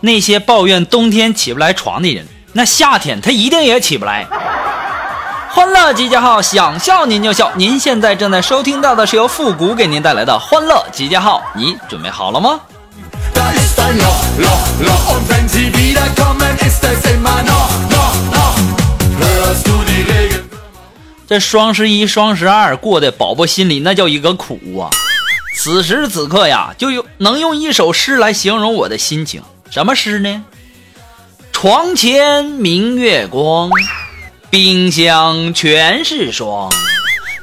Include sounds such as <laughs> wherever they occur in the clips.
那些抱怨冬天起不来床的人，那夏天他一定也起不来。欢乐集结号，想笑您就笑。您现在正在收听到的是由复古给您带来的欢乐集结号，你准备好了吗？这双十一、双十二过的，宝宝心里那叫一个苦啊！此时此刻呀，就用能用一首诗来形容我的心情。什么诗呢？床前明月光，冰箱全是霜。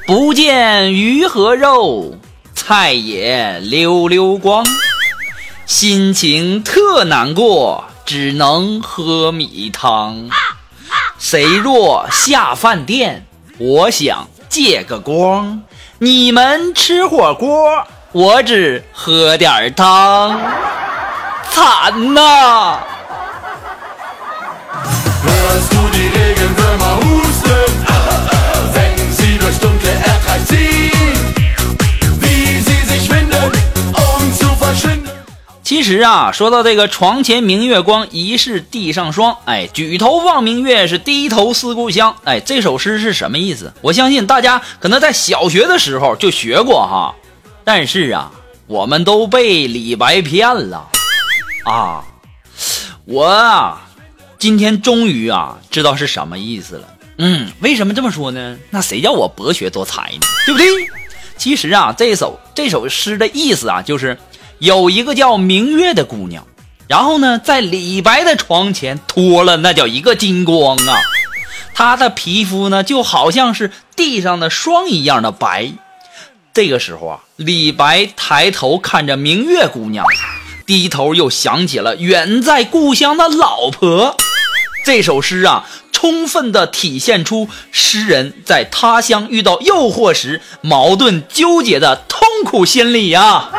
不见鱼和肉，菜也溜溜光。心情特难过，只能喝米汤。谁若下饭店，我想借个光。你们吃火锅，我只喝点汤。惨呐。其实啊，说到这个床前明月光，疑是地上霜，哎，举头望明月是低头思故乡，哎，这首诗是什么意思？我相信大家可能在小学的时候就学过哈。但是啊，我们都被李白骗了啊！我啊，今天终于啊知道是什么意思了。嗯，为什么这么说呢？那谁叫我博学多才呢？对不对？其实啊，这首这首诗的意思啊，就是有一个叫明月的姑娘，然后呢，在李白的床前脱了那叫一个金光啊，她的皮肤呢就好像是地上的霜一样的白。这个时候啊，李白抬头看着明月姑娘，低头又想起了远在故乡的老婆。这首诗啊，充分的体现出诗人在他乡遇到诱惑时矛盾纠结的痛苦心理呀、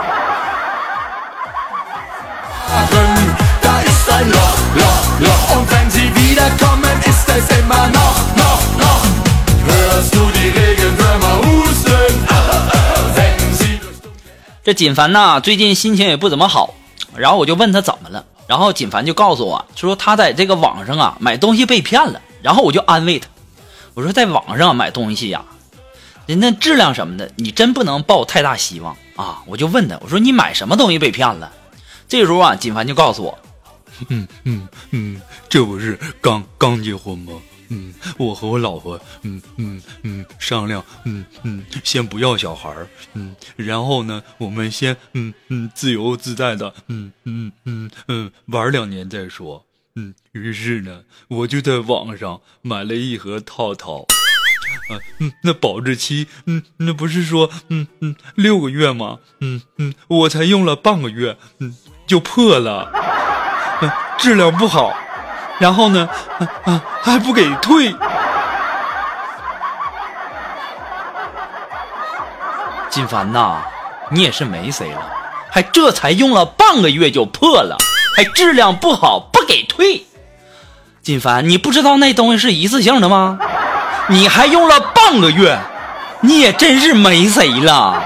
这锦凡呐，最近心情也不怎么好，然后我就问他怎么了，然后锦凡就告诉我说他在这个网上啊买东西被骗了，然后我就安慰他，我说在网上买东西呀、人家质量什么的，你真不能抱太大希望啊！我就问他，我说你买什么东西被骗了？这时候啊，锦凡就告诉我，嗯嗯嗯，这不是刚刚结婚吗？嗯，我和我老婆，嗯嗯嗯，商量，嗯嗯，先不要小孩儿，嗯，然后呢，我们先，嗯嗯，自由自在的，嗯嗯嗯嗯，玩两年再说。嗯，于是呢，我就在网上买了一盒套套，啊，嗯，那保质期，嗯，那不是说，嗯嗯，六个月吗？嗯嗯，我才用了半个月，嗯，就破了。嗯质量不好，然后呢，啊啊还不给退，锦凡呐，你也是没谁了，还这才用了半个月就破了，还质量不好不给退。锦凡，你不知道那东西是一次性的吗？你还用了半个月，你也真是没谁了。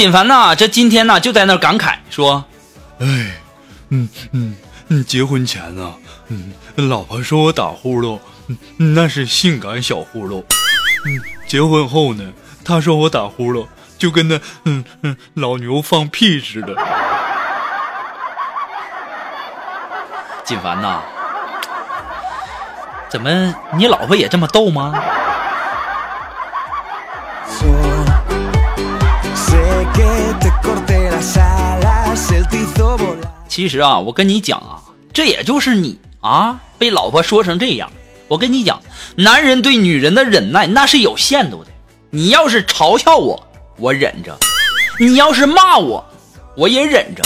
锦凡呐，这今天呐就在那感慨说哎，嗯嗯嗯，结婚前呢、嗯，老婆说我打呼噜，嗯，那是性感小呼噜，嗯，结婚后呢，她说我打呼噜就跟那嗯嗯老牛放屁似的，：“ <laughs> 锦凡呐，怎么你老婆也这么逗吗？其实啊，我跟你讲啊，这也就是你啊，被老婆说成这样。我跟你讲，男人对女人的忍耐那是有限度的。你要是嘲笑我，我忍着；你要是骂我，我也忍着。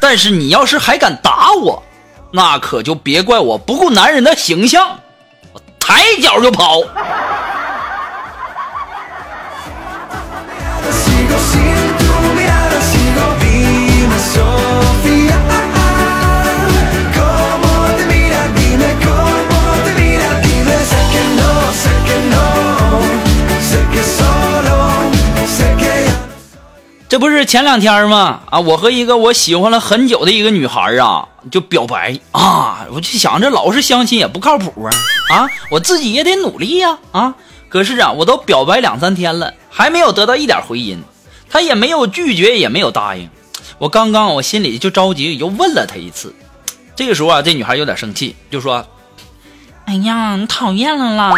但是你要是还敢打我，那可就别怪我不顾男人的形象，我抬脚就跑。这不是前两天吗？啊，我和一个我喜欢了很久的一个女孩啊，就表白啊，我就想着老是相亲也不靠谱啊，啊，我自己也得努力呀啊可是啊，我都表白两三天了，还没有得到一点回音，她也没有拒绝，也没有答应。我刚刚我心里就着急，又问了她一次。这个时候啊，这女孩有点生气，就说：“哎呀，你讨厌了啦！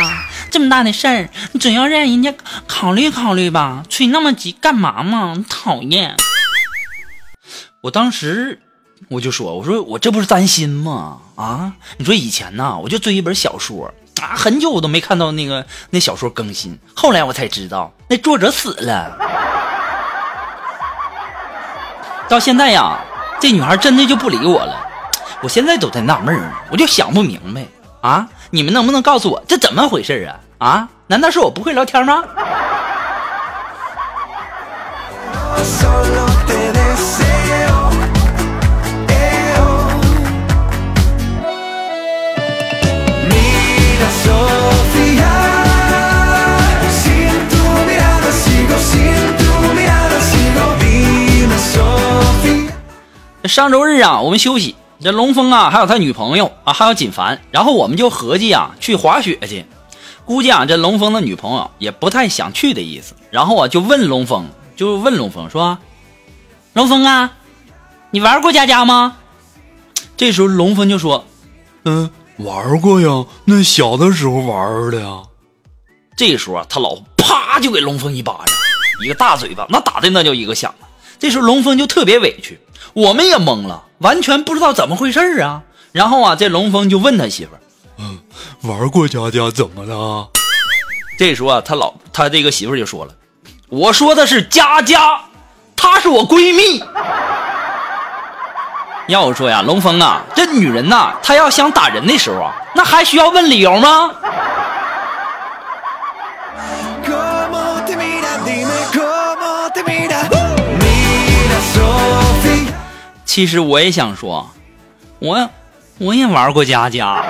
这么大的事儿，你总要让人家考虑考虑吧，催那么急干嘛嘛？讨厌！”我当时我就说：“我说我这不是担心吗？啊，你说以前呐，我就追一本小说啊，很久我都没看到那个那小说更新，后来我才知道那作者死了。到现在呀，这女孩真的就不理我了。我现在都在纳闷儿，我就想不明白啊，你们能不能告诉我这怎么回事啊？啊，难道是我不会聊天吗？上周日啊，我们休息，这龙峰啊，还有他女朋友啊，还有锦凡，然后我们就合计啊去滑雪去。估计啊，这龙峰的女朋友也不太想去的意思，然后啊就问龙峰，就问龙峰说：“龙峰啊，你玩过家家吗？”这时候龙峰就说嗯，玩过呀，那小的时候玩的呀。：“这时候啊，他老婆啪就给龙峰一巴掌，一个大嘴巴，那打的那叫一个响。”这时候龙峰就特别委屈，我们也懵了，完全不知道怎么回事儿啊。然后啊，这龙峰就问他媳妇儿。玩过家家怎么了？这时候啊，他老他这个媳妇儿就说了：“我说的是佳佳，她是我闺蜜。<laughs> ”要我说呀，龙峰啊，这女人呐，她要想打人的时候啊，那还需要问理由吗？其实我也想说我我也玩过家家。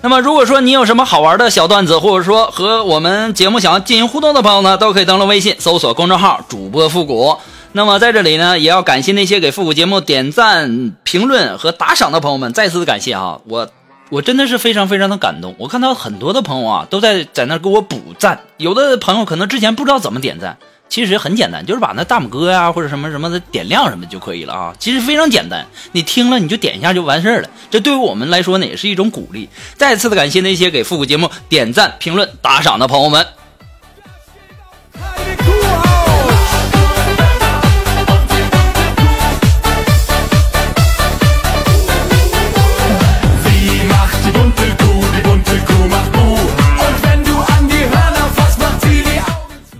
那么如果说你有什么好玩的小段子或者说和我们节目想要进行互动的朋友呢都可以登录微信搜索公众号主播复古。那么在这里呢，也要感谢那些给复古节目点赞、评论和打赏的朋友们，再次感谢啊！我我真的是非常非常的感动。我看到很多的朋友啊，都在在那给我补赞，有的朋友可能之前不知道怎么点赞。其实很简单，就是把那大拇哥呀、或者什么什么的点亮什么就可以了啊。其实非常简单，你听了你就点一下就完事儿了。这对于我们来说呢，也是一种鼓励。再次的感谢那些给复古节目点赞、评论、打赏的朋友们。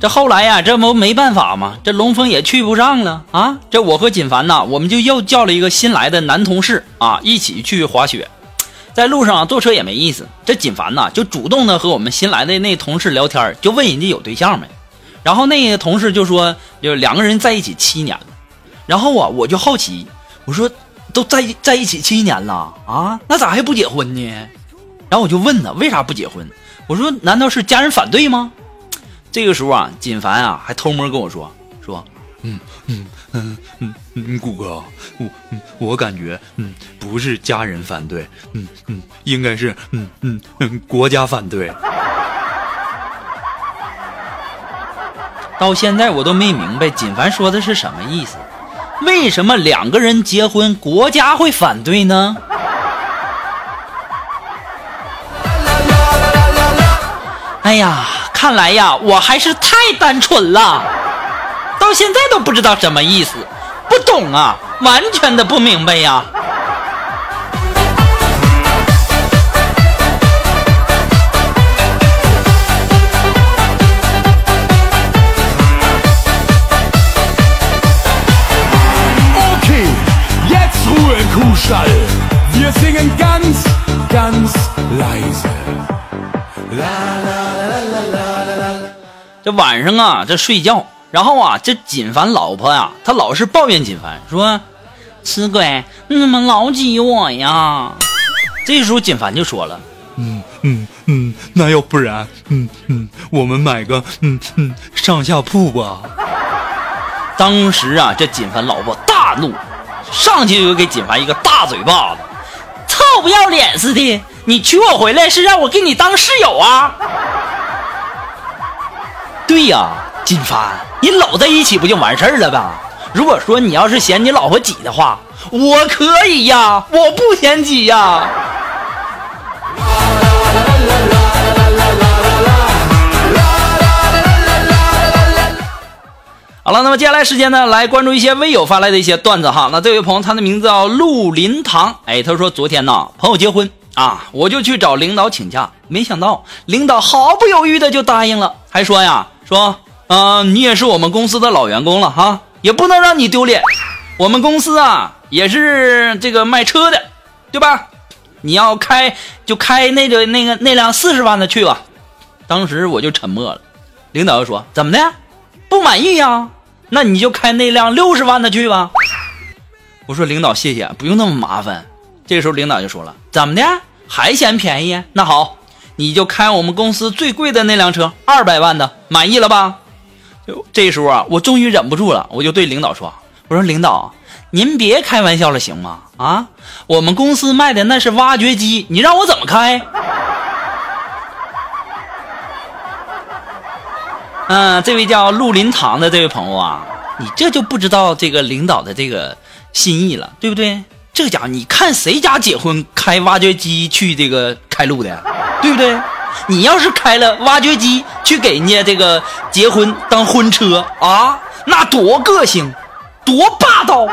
这后来呀，这不没办法嘛，这龙峰也去不上了啊。这我和锦凡呐，我们就又叫了一个新来的男同事啊，一起去滑雪。在路上啊，坐车也没意思。这锦凡呐，就主动的和我们新来的那同事聊天，就问人家有对象没。然后那同事就说，就两个人在一起七年了。然后啊，我就好奇，我说都在在一起七年了啊，那咋还不结婚呢？然后我就问他为啥不结婚？我说难道是家人反对吗？这个时候啊，锦凡啊还偷摸跟我说说，嗯嗯嗯嗯嗯，谷哥，我嗯我感觉嗯不是家人反对，嗯嗯应该是嗯嗯嗯国家反对。到现在我都没明白锦凡说的是什么意思。为什么两个人结婚，国家会反对呢？哎呀，看来呀，我还是太单纯了，到现在都不知道什么意思，不懂啊，完全的不明白呀。Ganz leise. 这晚上啊，这睡觉，然后啊，这锦凡老婆呀，她老是抱怨锦凡说：“死鬼，你怎么老挤我呀？”这时候锦凡就说了嗯嗯嗯，那要不然，嗯嗯，我们买个嗯嗯上下铺吧。：“当时啊，这锦凡老婆大怒，上去就给锦凡一个大嘴巴子，臭不要脸似的！你娶我回来是让我给你当室友啊？”对呀，金凡，你搂在一起不就完事儿了吧？如果说你要是嫌你老婆挤的话，我可以呀，我不嫌挤呀。好了，那么接下来时间呢，来关注一些微友发来的一些段子哈。那这位朋友，他的名字叫陆林堂，哎，他说昨天呢，朋友结婚啊，我就去找领导请假，没想到领导毫不犹豫的就答应了，还说呀，说，嗯、你也是我们公司的老员工了哈，也不能让你丢脸。我们公司啊，也是这个卖车的，对吧？你要开就开那个那个那辆四十万的去吧。当时我就沉默了，领导就说：“怎么的？不满意呀？那你就开那辆六十万的去吧。”我说：“领导，谢谢，不用那么麻烦。”这个时候领导就说了：“怎么的？还嫌便宜？那好，你就开我们公司最贵的那辆车，二百万的，满意了吧？”就这时候啊，我终于忍不住了，我就对领导说：“我说领导，您别开玩笑了，行吗？啊，我们公司卖的那是挖掘机，你让我怎么开？” <laughs> 嗯，这位叫陆林堂的这位朋友啊，你这就不知道这个领导的这个心意了，对不对？这家伙，你看谁家结婚开挖掘机去这个开路的，对不对？你要是开了挖掘机去给人家这个结婚当婚车啊，那多个性，多霸道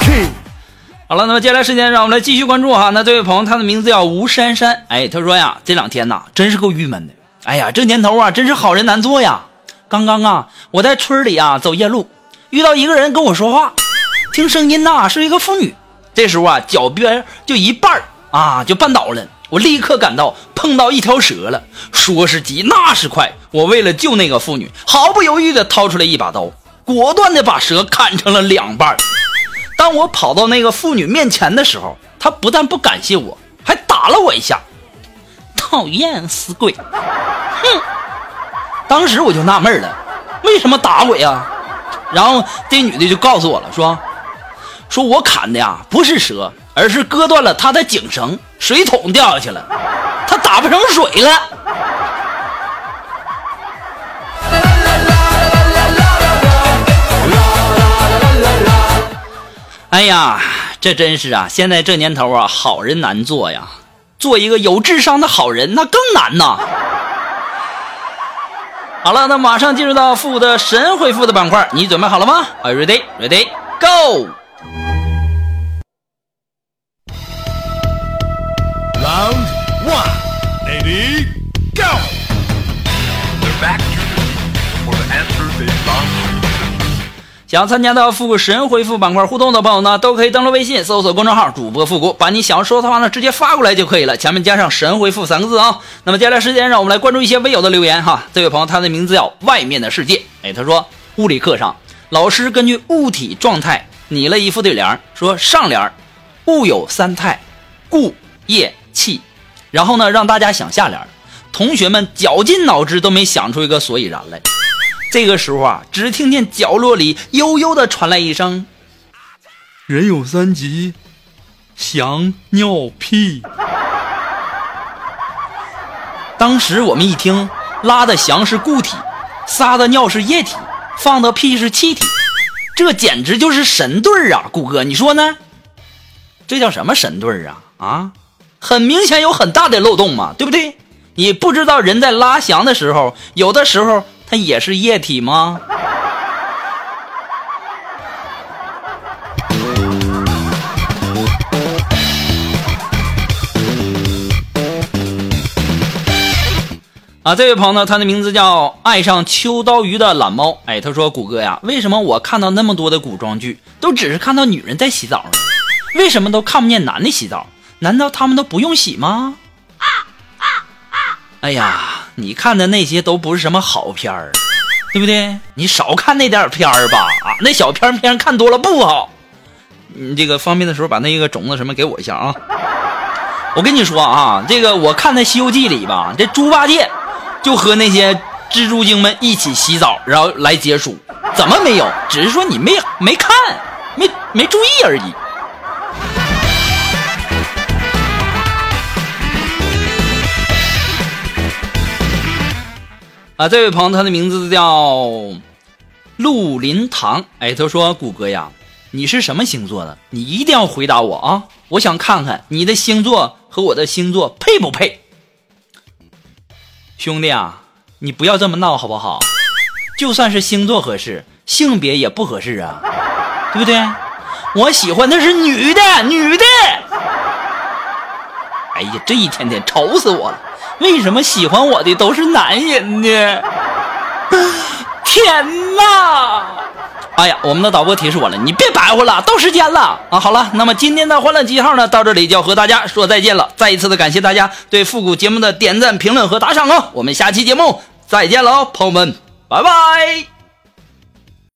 ！Okay. 好了，那么接下来时间让我们来继续关注哈。那这位朋友，他的名字叫吴珊珊，哎，他说呀，这两天呐，真是够郁闷的。哎呀，这年头啊，真是好人难做呀。刚刚啊，我在村里啊走夜路，遇到一个人跟我说话，听声音呐是一个妇女。这时候啊，脚边就一半儿啊就绊倒了，我立刻感到碰到一条蛇了。说是急，那是快。我为了救那个妇女，毫不犹豫地掏出了一把刀，果断地把蛇砍成了两半。当我跑到那个妇女面前的时候，她不但不感谢我，还打了我一下。讨厌死鬼！哼！当时我就纳闷了，为什么打我呀？然后这女的就告诉我了，说说我砍的呀不是蛇，而是割断了她的颈绳，水桶掉下去了，她打不成水了。哎呀，这真是啊！现在这年头啊，好人难做呀。做一个有智商的好人，那更难呐。好了，那马上进入到富的神回复的板块，你准备好了吗？Are you ready? Ready? Go! Round one. 想参加到复古神回复板块互动的朋友呢，都可以登录微信搜索公众号“主播复古”，把你想要说的话呢直接发过来就可以了，前面加上“神回复”三个字啊。那么接下来时间，让我们来关注一些微友的留言哈。这位朋友他的名字叫外面的世界，哎，他说物理课上老师根据物体状态拟了一副对联，说上联物有三态，固、液、气，然后呢让大家想下联，同学们绞尽脑汁都没想出一个所以然来。这个时候啊，只听见角落里悠悠的传来一声人有三急，翔尿屁。当时我们一听，拉的翔是固体，撒的尿是液体，放的屁是气体，这简直就是神对儿啊！顾哥，你说呢？这叫什么神对儿啊？啊，很明显有很大的漏洞嘛，对不对？你不知道人在拉翔的时候，有的时候它也是液体吗？啊，这位朋友呢，他的名字叫爱上秋刀鱼的懒猫。哎，他说：“谷歌呀，为什么我看到那么多的古装剧，都只是看到女人在洗澡呢？为什么都看不见男的洗澡？难道他们都不用洗吗？”哎呀，你看的那些都不是什么好片儿，对不对？你少看那点片儿吧。啊，那小片片看多了不好。你这个方便的时候把那个种子什么给我一下啊。我跟你说啊，这个我看那《西游记》里吧，这猪八戒。就和那些蜘蛛精们一起洗澡，然后来解暑，怎么没有？只是说你没没看，没没注意而已。啊，这位朋友，他的名字叫陆林堂。哎，他说：“谷歌呀，你是什么星座的？你一定要回答我啊！我想看看你的星座和我的星座配不配。”兄弟啊，你不要这么闹好不好？就算是星座合适，性别也不合适啊，对不对？我喜欢的是女的，女的。哎呀，这一天天愁死我了！为什么喜欢我的都是男人呢？天哪！哎呀，我们的导播提示我了，你别白活了，到时间了啊！好了，那么今天的欢乐记号呢，到这里就要和大家说再见了。再一次的感谢大家对复古节目的点赞、评论和打赏哦！我们下期节目再见喽，朋友们，拜拜。